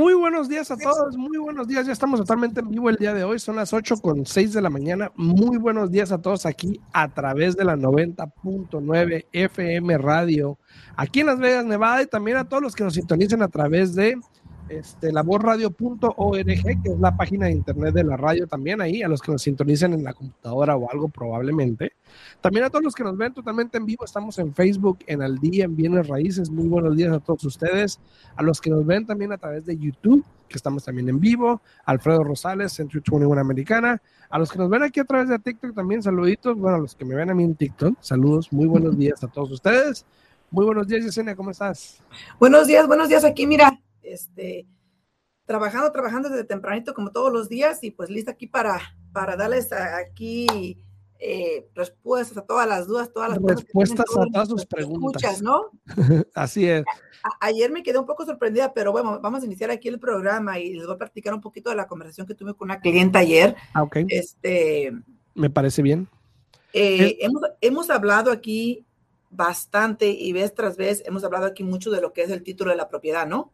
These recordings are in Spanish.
Muy buenos días a todos, muy buenos días. Ya estamos totalmente en vivo el día de hoy. Son las 8 con 6 de la mañana. Muy buenos días a todos aquí a través de la 90.9 FM Radio, aquí en Las Vegas, Nevada, y también a todos los que nos sintonicen a través de este, laborradio.org, que es la página de internet de la radio también ahí, a los que nos sintonicen en la computadora o algo probablemente. También a todos los que nos ven totalmente en vivo, estamos en Facebook, en Al Día, en Bienes Raíces. Muy buenos días a todos ustedes. A los que nos ven también a través de YouTube, que estamos también en vivo. Alfredo Rosales, Century 21 Americana. A los que nos ven aquí a través de TikTok también, saluditos. Bueno, a los que me ven a mí en TikTok, saludos. Muy buenos días a todos ustedes. Muy buenos días, Yesenia, ¿cómo estás? Buenos días, buenos días aquí, mira, este, trabajando, trabajando desde tempranito como todos los días y pues lista aquí para, para darles aquí eh, respuestas a todas las dudas, todas las respuestas a todas sus preguntas. ¿no? Así es. ayer me quedé un poco sorprendida, pero bueno, vamos a iniciar aquí el programa y les voy a platicar un poquito de la conversación que tuve con una clienta ayer. Ah, ok. Este, me parece bien. Eh, hemos, hemos hablado aquí bastante y vez tras vez hemos hablado aquí mucho de lo que es el título de la propiedad, ¿no?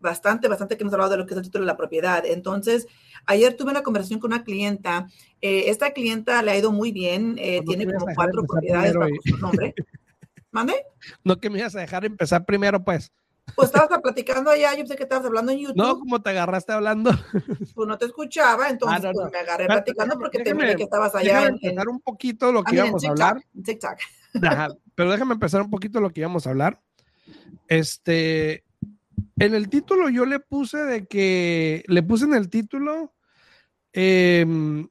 Bastante, bastante que hemos hablado de lo que es el título de la propiedad. Entonces, ayer tuve una conversación con una clienta. Eh, esta clienta le ha ido muy bien, eh, tiene como cuatro propiedades bajo su nombre. ¿Mande? No que me ibas a dejar empezar primero, pues. Pues estabas platicando allá, yo pensé que estabas hablando en YouTube. No, como te agarraste hablando. Pues no te escuchaba, entonces ah, pues, me agarré platicando porque te miré que estabas allá. en, empezar un poquito lo que íbamos a hablar. TikTok. pero déjame empezar un poquito lo que íbamos a hablar. Este, en el título yo le puse de que, le puse en el título, em,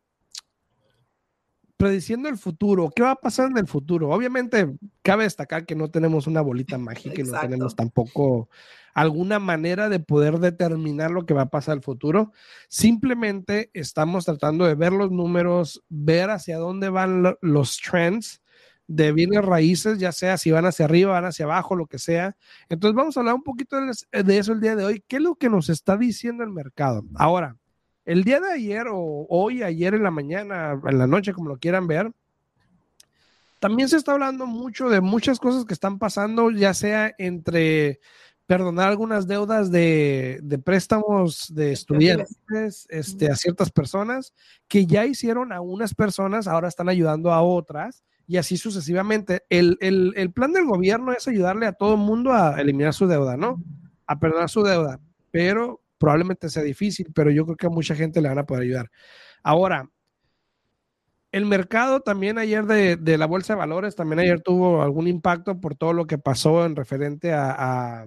prediciendo el futuro, qué va a pasar en el futuro. Obviamente, cabe destacar que no tenemos una bolita mágica y no tenemos tampoco alguna manera de poder determinar lo que va a pasar en el futuro. Simplemente estamos tratando de ver los números, ver hacia dónde van los trends de bienes raíces, ya sea si van hacia arriba, van hacia abajo, lo que sea. Entonces vamos a hablar un poquito de eso el día de hoy. ¿Qué es lo que nos está diciendo el mercado? Ahora, el día de ayer o hoy, ayer en la mañana, en la noche, como lo quieran ver, también se está hablando mucho de muchas cosas que están pasando, ya sea entre perdonar algunas deudas de, de préstamos de estudiantes este, a ciertas personas que ya hicieron a unas personas, ahora están ayudando a otras y así sucesivamente. El, plan del gobierno es ayudarle a todo el mundo a eliminar su deuda, ¿no? A perdonar su deuda, pero probablemente sea difícil, pero yo creo que a mucha gente le van a poder ayudar. Ahora, el mercado también ayer de, la bolsa de valores, también ayer tuvo algún impacto por todo lo que pasó en referente a,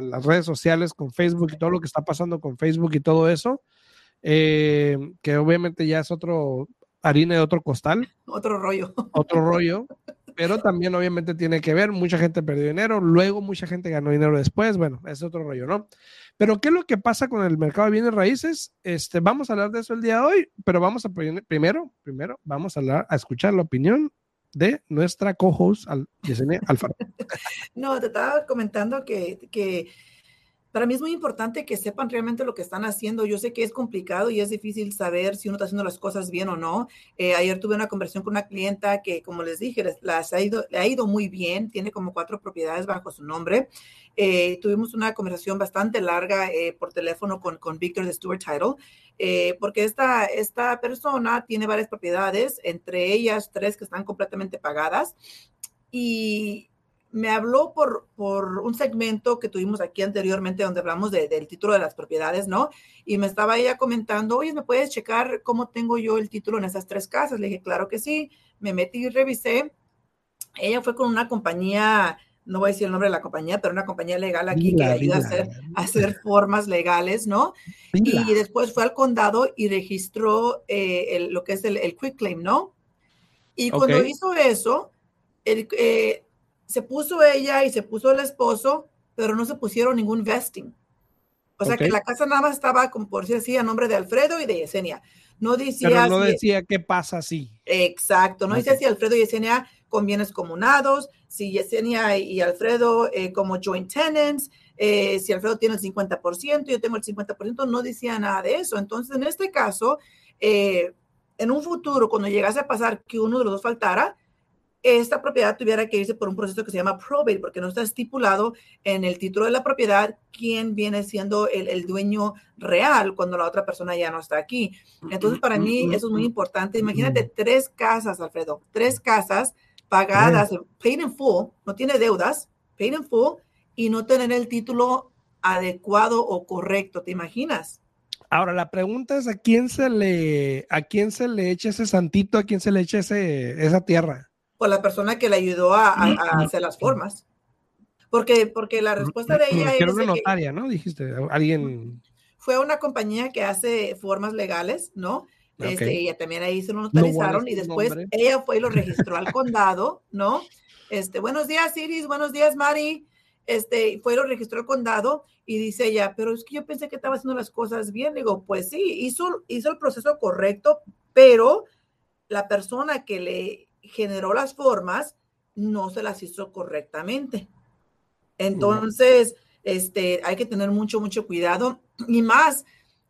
las redes sociales con Facebook y todo lo que está pasando con Facebook y todo eso, eh, que obviamente ya es otro, harina de otro costal. Otro rollo. Otro rollo. Pero también obviamente tiene que ver, mucha gente perdió dinero, luego mucha gente ganó dinero después, bueno, es otro rollo, ¿no? Pero ¿qué es lo que pasa con el mercado de bienes raíces? Este, vamos a hablar de eso el día de hoy, pero vamos a primero, primero vamos a hablar, a escuchar la opinión de nuestra co-host Yesenia Alfaro. No, te estaba comentando que, que para mí es muy importante que sepan realmente lo que están haciendo. Yo sé que es complicado y es difícil saber si uno está haciendo las cosas bien o no. Eh, ayer tuve una conversación con una clienta que, como les dije, le ha ido muy bien. Tiene como cuatro propiedades bajo su nombre. Eh, tuvimos una conversación bastante larga eh, por teléfono con, con Víctor de Stuart Title, porque esta, esta persona tiene varias propiedades, entre ellas tres que están completamente pagadas. Y me habló por, por un segmento que tuvimos aquí anteriormente donde hablamos del título de las propiedades, ¿no? Y me estaba ella comentando, oye, ¿me puedes checar cómo tengo yo el título en esas tres casas? Le dije, claro que sí. Me metí y revisé. Ella fue con una compañía, no voy a decir el nombre de la compañía, pero una compañía legal aquí que ayuda a hacer, hacer, formas legales, ¿no? Y después fue al condado y registró eh, lo que es el, quick claim, ¿no? Y cuando hizo eso, el, eh, se puso ella y se puso el esposo, pero no se pusieron ningún vesting. O sea que la casa nada más estaba, como por decir así, a nombre de Alfredo y de Yesenia. No decía. Pero no decía qué pasa así. Exacto. No decía si Alfredo y Yesenia con bienes comunados, si Yesenia y Alfredo eh, como joint tenants, eh, si Alfredo tiene el 50%, yo tengo el 50%, no decía nada de eso. Entonces, en este caso, eh, en un futuro, cuando llegase a pasar que uno de los dos faltara, esta propiedad tuviera que irse por un proceso que se llama probate, porque no está estipulado en el título de la propiedad quién viene siendo el, dueño real cuando la otra persona ya no está aquí. Entonces, para mí eso es muy importante. Imagínate tres casas, Alfredo, tres casas pagadas, paid in full, no tiene deudas, paid in full, y no tener el título adecuado o correcto, ¿te imaginas? Ahora la pregunta es a quién se le a quién se le echa ese santito, a quién se le echa ese, esa tierra por la persona que le ayudó a, hacer las formas. Porque, porque la respuesta de ella es. una notaria, ¿no? Dijiste, alguien. Fue una compañía que hace formas legales, ¿no? Este, ella también ahí se lo notarizaron y después ella fue y lo registró al condado, ¿no? Este, buenos días, Iris, buenos días, Mari. Este, fue y lo registró al condado y dice ella, pero es que yo pensé que estaba haciendo las cosas bien. Digo, pues sí, hizo, hizo el proceso correcto, pero la persona que le generó las formas, no se las hizo correctamente. Entonces, este, hay que tener mucho, mucho cuidado y más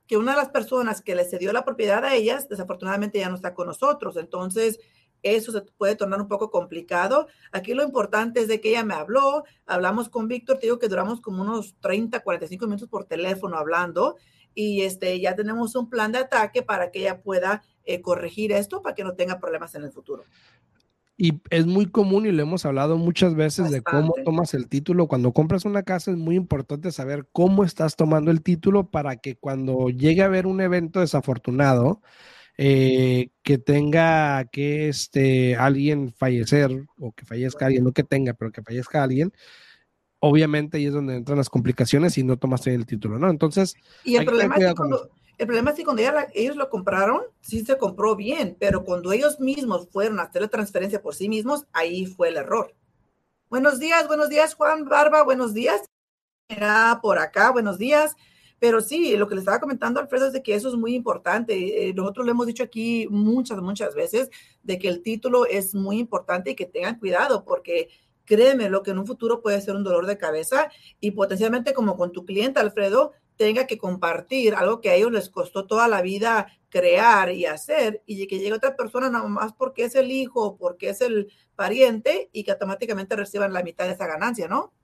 que una de las personas que le cedió la propiedad a ellas, desafortunadamente ya no está con nosotros. Entonces, eso se puede tornar un poco complicado. Aquí lo importante es de que ella me habló, hablamos con Víctor, te digo que duramos como unos 30, 45 minutos por teléfono hablando y este, ya tenemos un plan de ataque para que ella pueda eh, corregir esto para que no tenga problemas en el futuro. Y es muy común y lo hemos hablado muchas veces de cómo tomas el título. Cuando compras una casa es muy importante saber cómo estás tomando el título para que cuando llegue a haber un evento desafortunado, eh, que tenga que este, alguien fallecer o que fallezca alguien, no que tenga, pero que fallezca alguien, obviamente ahí es donde entran las complicaciones y no tomaste el título, ¿no? Entonces, y el problema es que cuando, el problema es que cuando ellos lo compraron, sí se compró bien, pero cuando ellos mismos fueron a hacer la transferencia por sí mismos, ahí fue el error. Buenos días, buenos días, Juan Barba, buenos días. Era por acá, buenos días. Pero sí, lo que le estaba comentando Alfredo es de que eso es muy importante. Eh, nosotros lo hemos dicho aquí muchas, muchas veces, de que el título es muy importante y que tengan cuidado, porque créeme, lo que en un futuro puede ser un dolor de cabeza y potencialmente como con tu cliente, Alfredo, tenga que compartir algo que a ellos les costó toda la vida crear y hacer y que llegue otra persona nada más porque es el hijo porque es el pariente y que automáticamente reciban la mitad de esa ganancia, ¿no?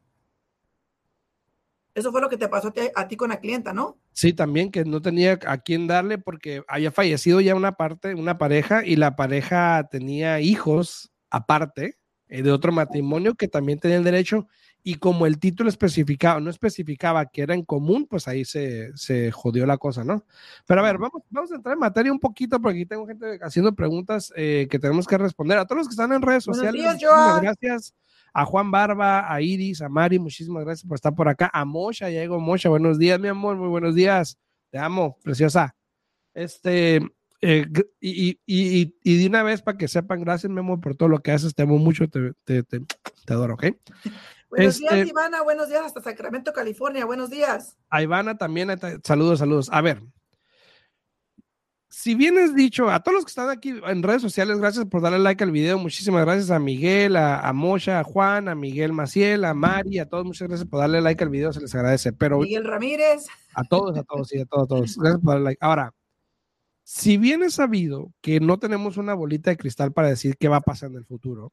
Eso fue lo que te pasó a ti, con la clienta, ¿no? Sí, también que no tenía a quién darle porque había fallecido ya una parte, una pareja y la pareja tenía hijos aparte de otro matrimonio que también tenía el derecho y como el título especificaba, no especificaba que era en común, pues ahí se, se jodió la cosa, ¿no? Pero a ver, vamos, vamos a entrar en materia un poquito porque aquí tengo gente haciendo preguntas eh, que tenemos que responder. A todos los que están en redes sociales, gracias. A Juan Barba, a Iris, a Mari, muchísimas gracias por estar por acá. A Mosha, ya llegó Mosha, buenos días, mi amor, muy buenos días. Te amo, preciosa. Este, eh, y, y, y, de una vez para que sepan, gracias, mi amor, por todo lo que haces, te amo mucho, te, te, te, te adoro, ¿ok? Buenos días, este Ivana. Buenos días hasta Sacramento, California. Buenos días. A Ivana también. Saludos, saludos. A ver. Si bien es dicho, a todos los que están aquí en redes sociales, gracias por darle like al video. Muchísimas gracias a Miguel, a, a Mosha, a Juan, a Miguel Maciel, a Mari, a todos. Muchas gracias por darle like al video. Se les agradece. Pero Miguel Ramírez. A todos, a todos, sí, a todos, a todos. Gracias por darle like. Ahora, si bien es sabido que no tenemos una bolita de cristal para decir qué va a pasar en el futuro,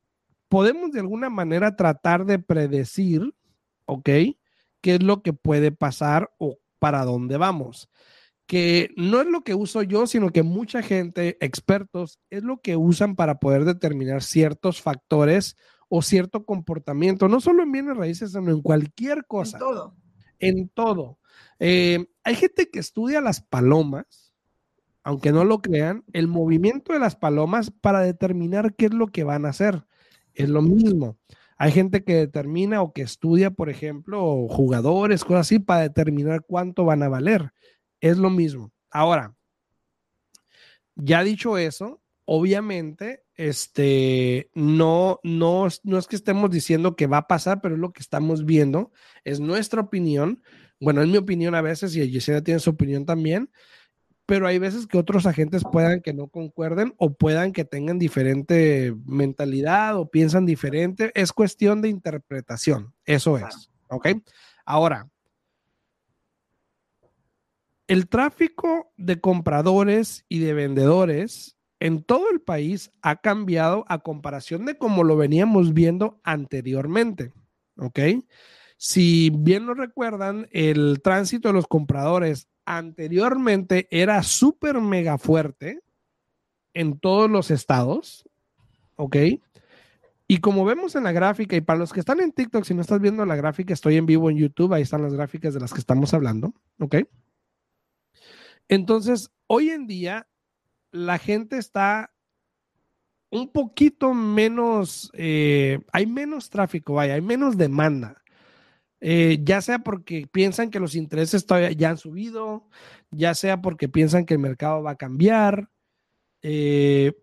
podemos de alguna manera tratar de predecir, ¿ok? ¿Qué es lo que puede pasar o para dónde vamos? Que no es lo que uso yo, sino que mucha gente, expertos, es lo que usan para poder determinar ciertos factores o cierto comportamiento, no solo en bienes raíces, sino en cualquier cosa. En todo. En todo. Eh, hay gente que estudia las palomas, aunque no lo crean, el movimiento de las palomas para determinar qué es lo que van a hacer es lo mismo. Hay gente que determina o que estudia, por ejemplo, jugadores, cosas así, para determinar cuánto van a valer. Es lo mismo. Ahora, ya dicho eso, obviamente, este, no, no, no es que estemos diciendo que va a pasar, pero es lo que estamos viendo, es nuestra opinión. Bueno, es mi opinión a veces y Yesenia tiene su opinión también pero hay veces que otros agentes puedan que no concuerden o puedan que tengan diferente mentalidad o piensan diferente. Es cuestión de interpretación, eso es, ¿ok? Ahora, el tráfico de compradores y de vendedores en todo el país ha cambiado a comparación de como lo veníamos viendo anteriormente. ¿Ok? Si bien lo recuerdan, el tránsito de los compradores anteriormente era súper mega fuerte en todos los estados. ¿Ok? Y como vemos en la gráfica, y para los que están en TikTok, si no estás viendo la gráfica, estoy en vivo en YouTube, ahí están las gráficas de las que estamos hablando, ¿ok? Entonces, hoy en día, la gente está un poquito menos, eh, hay menos tráfico, vaya, hay menos demanda. Eh, ya sea porque piensan que los intereses ya han subido, ya sea porque piensan que el mercado va a cambiar. Eh,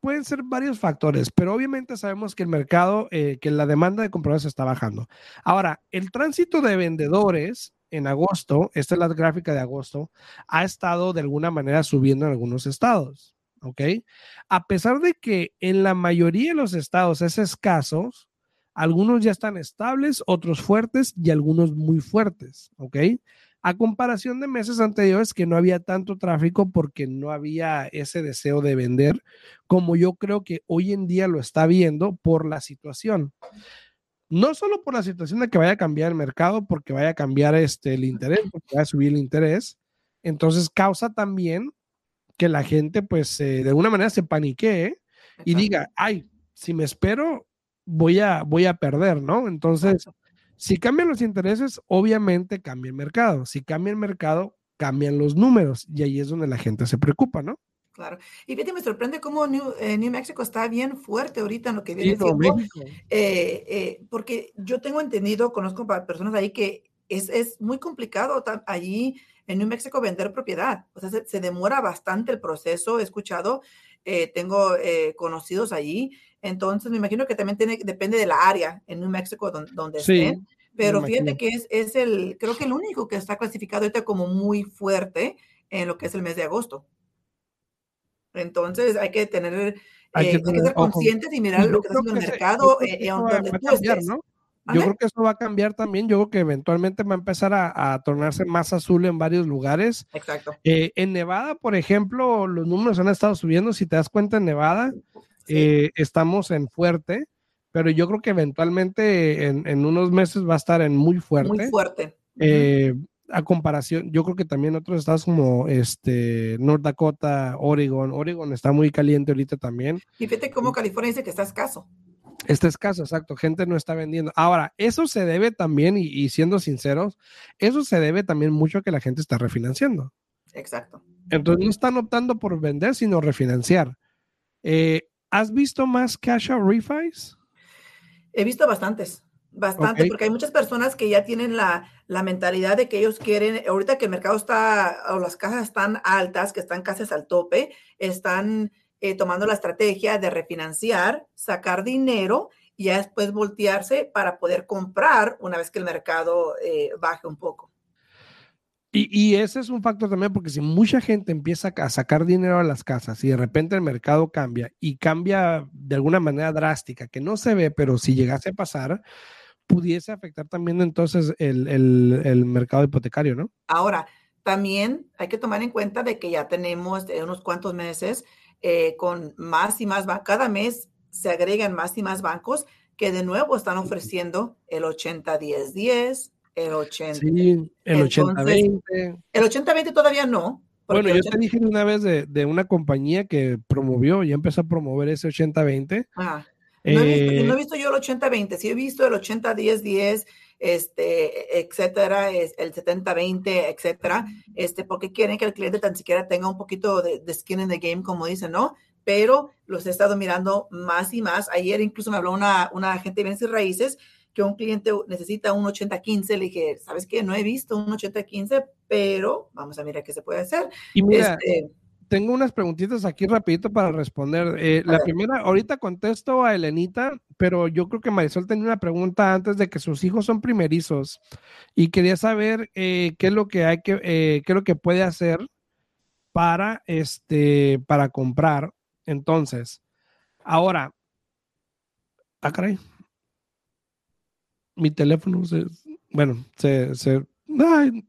pueden ser varios factores, pero obviamente sabemos que el mercado, eh, que la demanda de compradores está bajando. Ahora, el tránsito de vendedores en agosto, esta es la gráfica de agosto, ha estado de alguna manera subiendo en algunos estados. ¿Ok? A pesar de que en la mayoría de los estados es escaso, algunos ya están estables, otros fuertes y algunos muy fuertes. ¿Ok? a comparación de meses anteriores que no había tanto tráfico porque no había ese deseo de vender, como yo creo que hoy en día lo está viendo por la situación. No solo por la situación de que vaya a cambiar el mercado, porque vaya a cambiar este, el interés, porque vaya a subir el interés, entonces causa también que la gente, pues, de alguna manera se paniquee y diga, ay, si me espero, voy a, voy a perder, ¿no? Entonces, si cambian los intereses, obviamente cambia el mercado. Si cambia el mercado, cambian los números y ahí es donde la gente se preocupa, ¿no? Claro. Y fíjate, me sorprende cómo New, eh, Mexico está bien fuerte ahorita en lo que viene siendo, eh, eh, porque yo tengo entendido, conozco personas ahí que es, es muy complicado allí en New Mexico vender propiedad. O sea, se, demora bastante el proceso. He escuchado, tengo conocidos allí entonces, me imagino que también tiene, depende de la área en New Mexico donde, donde sí, estén. Pero fíjate que es, es, el, creo que el único que está clasificado ahorita como muy fuerte en lo que es el mes de agosto. Entonces, hay que tener, hay que, eh, ser conscientes y mirar lo que está haciendo el mercado eh, donde tú estés. ¿no? Yo creo que eso va a cambiar también. Yo creo que eventualmente va a empezar a, tornarse más azul en varios lugares. Exacto. Eh, en Nevada, por ejemplo, los números han estado subiendo. Si te das cuenta, en Nevada, eh, estamos en fuerte, pero yo creo que eventualmente en, unos meses va a estar en muy fuerte. Muy fuerte. Eh, a comparación, yo creo que también otros estados como este North Dakota, Oregon, Oregon está muy caliente ahorita también. Y fíjate cómo California dice que está escaso. Está escaso, exacto. Gente no está vendiendo. Ahora, eso se debe también, y, siendo sinceros, eso se debe también mucho a que la gente está refinanciando. Exacto. Entonces no están optando por vender, sino refinanciar. Eh, ¿Has visto más cash out refis? He visto bastantes, bastante, porque hay muchas personas que ya tienen la, mentalidad de que ellos quieren, ahorita que el mercado está, o las casas están altas, que están casi al tope, están eh, tomando la estrategia de refinanciar, sacar dinero y ya después voltearse para poder comprar una vez que el mercado eh, baje un poco. Y, ese es un factor también, porque si mucha gente empieza a sacar dinero a las casas y de repente el mercado cambia y cambia de alguna manera drástica, que no se ve, pero si llegase a pasar, pudiese afectar también entonces el, mercado hipotecario, ¿no? Ahora, también hay que tomar en cuenta de que ya tenemos unos cuantos meses eh, con más y más, cada mes se agregan más y más bancos que de nuevo están ofreciendo el 80-10-10, el 80. Sí, el 80-20. El 80-20 todavía no. Bueno, yo te dije una vez de, una compañía que promovió, ya empezó a promover ese 80-20. No, he no, he visto, yo el 80-20, sí he visto el 80-10-10, este, etcétera, el 70-20, etcétera, este, porque quieren que el cliente tan siquiera tenga un poquito de, skin in the game, como dicen, ¿no? Pero los he estado mirando más y más. Ayer incluso me habló una, una agente de bienes y raíces que un cliente necesita un 80-15, le dije, ¿sabes qué? No he visto un 80-15, pero vamos a mirar qué se puede hacer. Y mira, este, tengo unas preguntitas aquí rapidito para responder. Eh, la primera, ahorita contesto a Elenita, pero yo creo que Marisol tenía una pregunta antes de que sus hijos son primerizos y quería saber eh, qué es lo que hay que, eh, qué es lo que puede hacer para, este, para comprar. Entonces, ahora, ah, caray mi teléfono se, bueno, se, se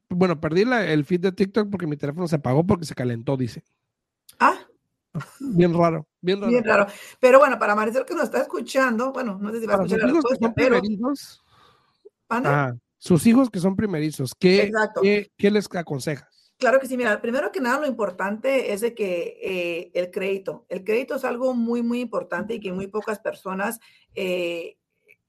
bueno, perdí el feed de TikTok porque mi teléfono se apagó porque se calentó, dice. Ah. Bien raro, bien raro. Bien raro. Pero bueno, para Marisol que nos está escuchando, bueno, no sé si va a escuchar la respuesta, pero... Ah, sus hijos que son primerizos, ¿qué, ¿qué, les aconsejas? Claro que sí, mira, primero que nada lo importante es de que eh, el crédito, el crédito es algo muy, muy importante y que muy pocas personas eh,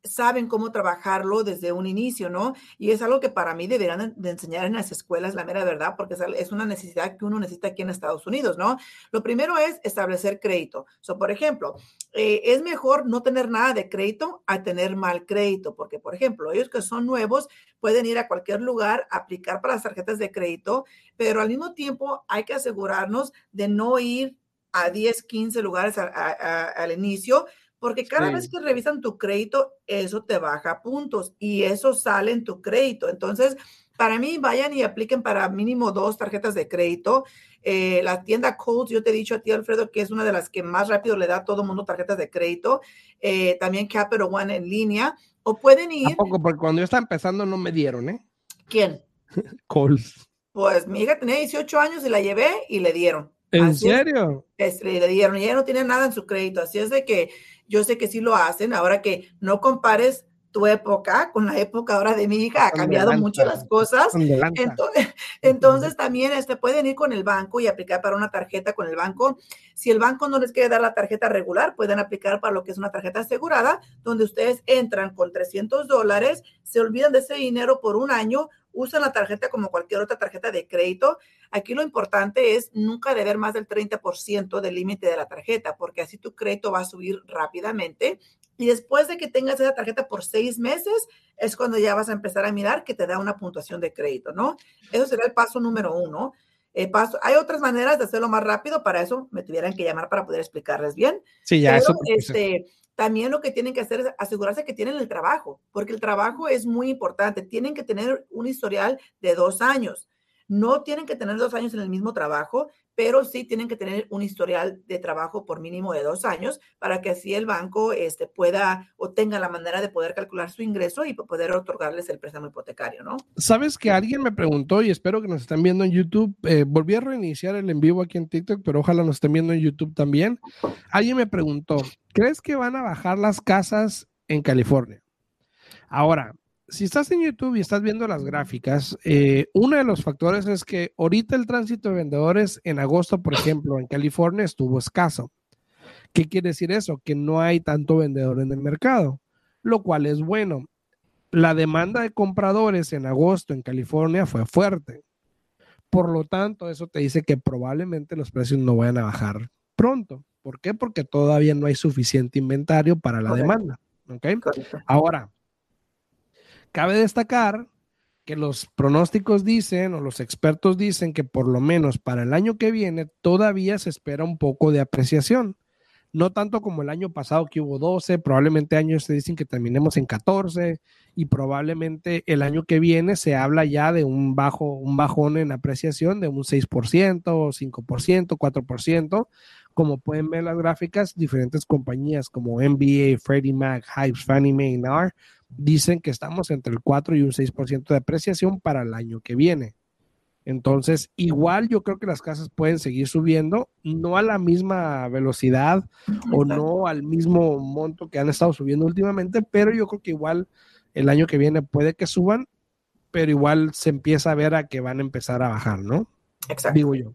saben cómo trabajarlo desde un inicio, ¿no? Y es algo que para mí deberían de enseñar en las escuelas, la mera verdad, porque es una necesidad que uno necesita aquí en Estados Unidos, ¿no? Lo primero es establecer crédito. So, por ejemplo, eh, es mejor no tener nada de crédito a tener mal crédito, porque, por ejemplo, ellos que son nuevos pueden ir a cualquier lugar, aplicar para las tarjetas de crédito, pero al mismo tiempo hay que asegurarnos de no ir a 10, 15 lugares al inicio, porque cada vez que revisan tu crédito, eso te baja puntos y eso sale en tu crédito. Entonces, para mí, vayan y apliquen para mínimo dos tarjetas de crédito. Eh, la tienda Coles, yo te he dicho a ti, Alfredo, que es una de las que más rápido le da a todo mundo tarjetas de crédito. Eh, también Capital One en línea. O pueden ir. Tampoco, porque cuando yo estaba empezando no me dieron, ¿eh? ¿Quién? Coles. Pues mi hija tenía 18 años y la llevé y le dieron. ¿En serio? le dieron ella no tiene nada en su crédito. Así es de que yo sé que sí lo hacen. Ahora que no compares tu época con la época ahora de mi hija, ha cambiado mucho las cosas. Entonces, entonces, también este, pueden ir con el banco y aplicar para una tarjeta con el banco. Si el banco no les quiere dar la tarjeta regular, pueden aplicar para lo que es una tarjeta asegurada, donde ustedes entran con 300 dólares, se olvidan de ese dinero por un año, usan la tarjeta como cualquier otra tarjeta de crédito. Aquí lo importante es nunca deber más del 30% del límite de la tarjeta, porque así tu crédito va a subir rápidamente. Y después de que tengas esa tarjeta por seis meses, es cuando ya vas a empezar a mirar que te da una puntuación de crédito, ¿no? Eso será el paso número uno. Eh, paso, hay otras maneras de hacerlo más rápido, para eso me tuvieran que llamar para poder explicarles bien. Sí, ya eso. Este, también lo que tienen que hacer es asegurarse que tienen el trabajo, porque el trabajo es muy importante. Tienen que tener un historial de dos años. No tienen que tener dos años en el mismo trabajo, pero sí tienen que tener un historial de trabajo por mínimo de dos años para que así el banco este, pueda o tenga la manera de poder calcular su ingreso y poder otorgarles el préstamo hipotecario, ¿no? Sabes que alguien me preguntó y espero que nos estén viendo en YouTube. Eh, volví a reiniciar el en vivo aquí en TikTok, pero ojalá nos estén viendo en YouTube también. Alguien me preguntó, ¿crees que van a bajar las casas en California? Ahora, si estás en YouTube y estás viendo las gráficas, eh, uno de los factores es que ahorita el tránsito de vendedores en agosto, por ejemplo, en California estuvo escaso. ¿Qué quiere decir eso? Que no hay tanto vendedor en el mercado, lo cual es bueno. La demanda de compradores en agosto en California fue fuerte. Por lo tanto, eso te dice que probablemente los precios no vayan a bajar pronto. ¿Por qué? Porque todavía no hay suficiente inventario para la demanda. ¿okay? Ahora, Cabe destacar que los pronósticos dicen o los expertos dicen que por lo menos para el año que viene todavía se espera un poco de apreciación. No tanto como el año pasado que hubo 12, probablemente años se dicen que terminemos en 14 y probablemente el año que viene se habla ya de un bajo un bajón en apreciación de un 6%, 5%, 4%, como pueden ver las gráficas, diferentes compañías como NBA, Freddie Mac, Hypes, Fannie Mae, NAR dicen que estamos entre el 4 y un 6% de apreciación para el año que viene. Entonces, igual yo creo que las casas pueden seguir subiendo, no a la misma velocidad o no al mismo monto que han estado subiendo últimamente, pero yo creo que igual el año que viene puede que suban, pero igual se empieza a ver a que van a empezar a bajar, ¿no? Exacto. Digo yo.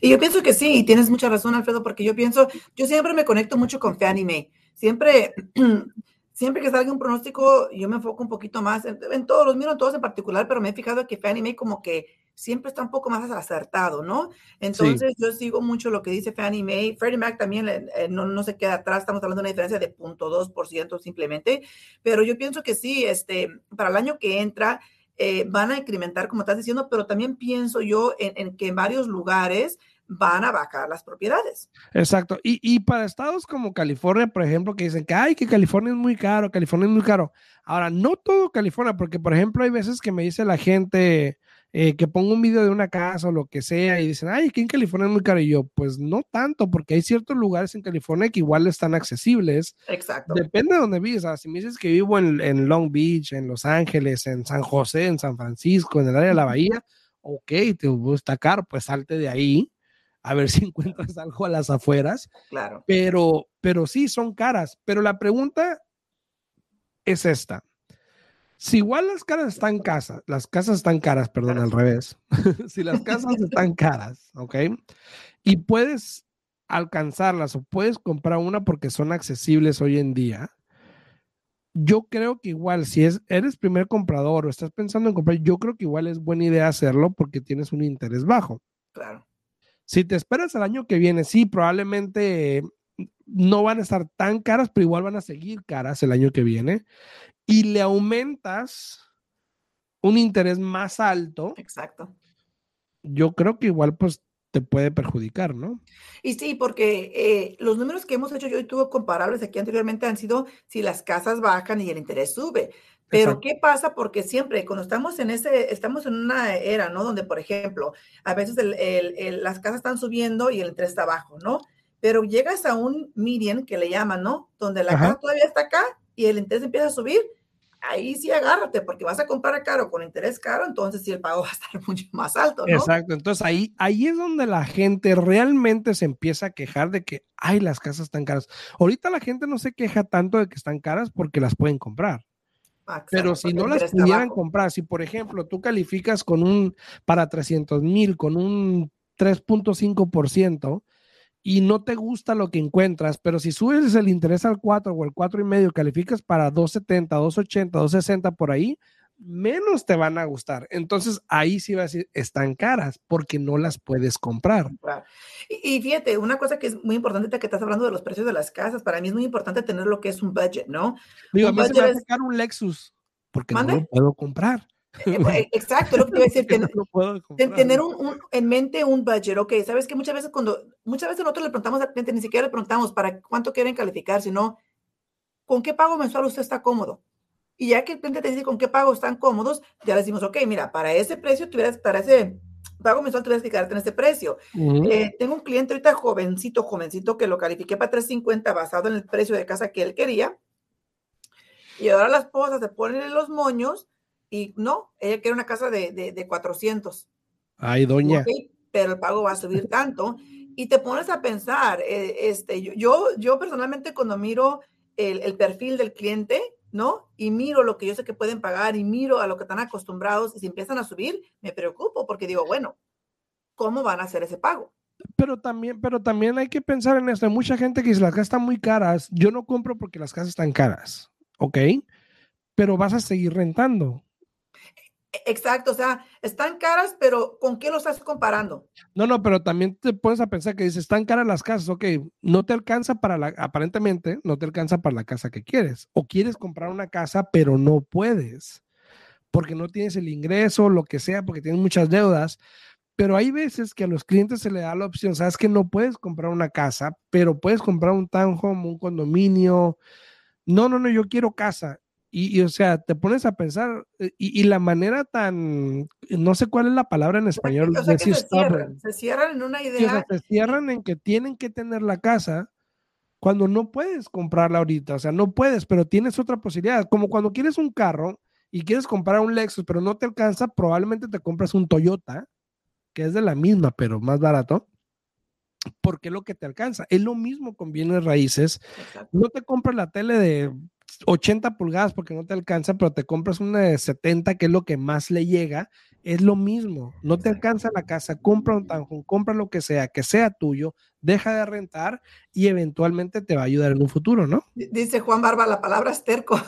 Y yo pienso que sí, y tienes mucha razón, Alfredo, porque yo pienso, yo siempre me conecto mucho con Fannie Mae. Siempre siempre que salga un pronóstico, yo me enfoco un poquito más en, todos, los miro en todos en particular, pero me he fijado que Fannie como que siempre está un poco más acertado, ¿no? Entonces yo sigo mucho lo que dice Fannie Mae. Freddie Mac también eh, no, no, se queda atrás, estamos hablando de una diferencia de 0.2% simplemente, pero yo pienso que sí, este, para el año que entra, eh, van a incrementar, como estás diciendo, pero también pienso yo en, en que en varios lugares van a bajar las propiedades. Exacto. Y, y, para estados como California, por ejemplo, que dicen que, ay, que California es muy caro, California es muy caro. Ahora, no todo California, porque, por ejemplo, hay veces que me dice la gente eh, que pongo un video de una casa o lo que sea y dicen, ay, que en California es muy caro. Y yo, pues no tanto, porque hay ciertos lugares en California que igual están accesibles. Exacto. Depende de donde vives. si me dices que vivo en, en Long Beach, en Los Ángeles, en San José, en San Francisco, en el área de la bahía, ok, te gusta caro, pues salte de ahí a ver si encuentras algo a las afueras. Claro. Pero, pero sí, son caras. Pero la pregunta es esta. Si igual las casas están casas, las casas están caras, perdón, al revés. si las casas están caras, ¿ok? Y puedes alcanzarlas o puedes comprar una porque son accesibles hoy en día. Yo creo que igual, si es, eres primer comprador o estás pensando en comprar, yo creo que igual es buena idea hacerlo porque tienes un interés bajo. Claro. Si te esperas al año que viene, sí, probablemente no van a estar tan caras, pero igual van a seguir caras el año que viene y le aumentas un interés más alto, exacto. Yo creo que igual pues te puede perjudicar, ¿no? Y sí, porque eh, los números que hemos hecho yo y tú comparables aquí anteriormente han sido si las casas bajan y el interés sube. Pero ¿qué pasa? Porque siempre cuando estamos en ese, estamos en una era, ¿no? Donde, por ejemplo, a veces las casas están subiendo y el interés está bajo, ¿no? Pero llegas a un median que le llaman, ¿no? Donde la casa todavía está acá y el interés empieza a subir, ahí sí agárrate, porque vas a comprar caro con interés caro, entonces sí el pago va a estar mucho más alto, ¿no? Exacto, entonces ahí, ahí es donde la gente realmente se empieza a quejar de que, ay, las casas están caras. Ahorita la gente no se queja tanto de que están caras porque las pueden comprar. Pero si no las pudieran comprar, si por ejemplo tú calificas con un, para 300 mil, con un 3.5%, y no te gusta lo que encuentras, pero si subes el interés al 4 o el 4 y medio, calificas para 270, 280, 260 por ahí, menos te van a gustar. Entonces ahí sí va a decir, están caras porque no las puedes comprar. Y, fíjate, una cosa que es muy importante que estás hablando de los precios de las casas, para mí es muy importante tener lo que es un budget, ¿no? Digo, a mí se me va a sacar un Lexus porque no lo puedo comprar. Eh, eh, exacto, lo que te iba a decir, tener, un, en mente un budget, ok, sabes que muchas veces cuando, muchas veces nosotros le preguntamos al cliente, ni siquiera le preguntamos para cuánto quieren calificar, sino con qué pago mensual usted está cómodo. Y ya que el cliente te dice con qué pago están cómodos, ya le decimos, ok, mira, para ese precio, tuvieras, para ese pago mensual, tuvieras que quedarte en ese precio. Eh, tengo un cliente ahorita jovencito, jovencito, que lo califiqué para 350 basado en el precio de casa que él quería. Y ahora la esposa se pone en los moños y no, ella quiere una casa de, de, 400. Ay, doña. pero el pago va a subir tanto. Y te pones a pensar, eh, este, yo, yo personalmente cuando miro el, el, perfil del cliente, ¿no? Y miro lo que yo sé que pueden pagar y miro a lo que están acostumbrados y si empiezan a subir, me preocupo porque digo, bueno, ¿cómo van a hacer ese pago? Pero también, pero también hay que pensar en esto. Hay mucha gente que dice las casas están muy caras. Yo no compro porque las casas están caras, ¿ok? Pero vas a seguir rentando. Exacto, o sea, están caras, pero ¿con qué lo estás comparando? No, no, pero también te pones a pensar que dices, están caras las casas, ok, no te alcanza para la, aparentemente, no te alcanza para la casa que quieres, o quieres comprar una casa, pero no puedes, porque no tienes el ingreso, lo que sea, porque tienes muchas deudas, pero hay veces que a los clientes se le da la opción, sabes que no puedes comprar una casa, pero puedes comprar un townhome, un condominio. No, no, no, yo quiero casa. Y, o sea, te pones a pensar, eh, y, la manera tan, no sé cuál es la palabra en español, se, cierran, se, cierran, en una idea. se cierran en que tienen que tener la casa cuando no puedes comprarla ahorita, o sea, no puedes, pero tienes otra posibilidad, como cuando quieres un carro y quieres comprar un Lexus, pero no te alcanza, probablemente te compras un Toyota, que es de la misma, pero más barato porque es lo que te alcanza. Es lo mismo con bienes raíces. No te compras la tele de 80 pulgadas porque no te alcanza, pero te compras una de 70, que es lo que más le llega, es lo mismo. No te alcanza la casa, compra un tanjón, compra lo que sea, que sea tuyo, deja de rentar y eventualmente te va a ayudar en un futuro, ¿no? Dice Juan Barba, la palabra es terco.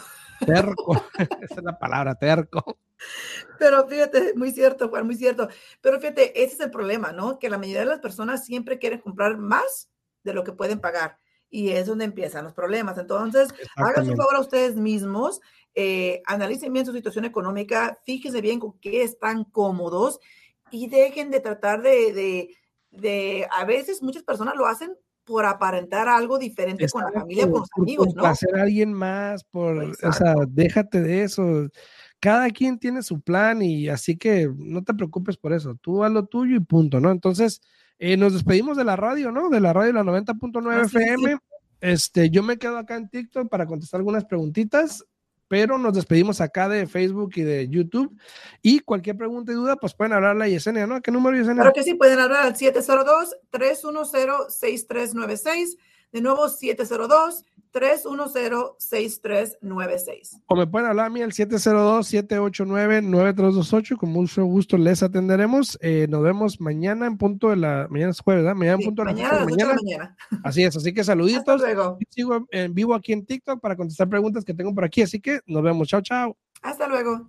Terco, esa es la palabra, terco. Pero fíjate, muy cierto, Juan, muy cierto. Pero fíjate, ese es el problema, ¿no? Que la mayoría de las personas siempre quieren comprar más de lo que pueden pagar y es donde empiezan los problemas. Entonces, hagan su favor a ustedes mismos, eh, analicen bien su situación económica, fíjense bien con qué están cómodos y dejen de tratar de, de, a veces muchas personas lo hacen por aparentar algo diferente con la familia, con los amigos, ¿no? hacer a alguien más, por, o sea, déjate de eso. Cada quien tiene su plan y así que no te preocupes por eso. Tú haz lo tuyo y punto, ¿no? Entonces, eh, nos despedimos de la radio, ¿no? De la radio la 90.9 FM. Este, yo me quedo acá en TikTok para contestar algunas preguntitas, pero nos despedimos acá de Facebook y de YouTube. Y cualquier pregunta y duda, pues pueden hablarle a Yesenia, ¿no? ¿A qué número, Yesenia? Claro que sí, pueden hablar al 702-310-6396. De nuevo, 702 310-6396. O me pueden hablar a mí al 702-789-9328. Con mucho gusto les atenderemos. Eh, nos vemos mañana en punto de la. Mañana es jueves, ¿verdad? Mañana en punto de la mañana, mañana. mañana. Así es, así que saluditos. Hasta luego. Sigo en vivo aquí en TikTok para contestar preguntas que tengo por aquí. Así que nos vemos. Chao, chao. Hasta luego.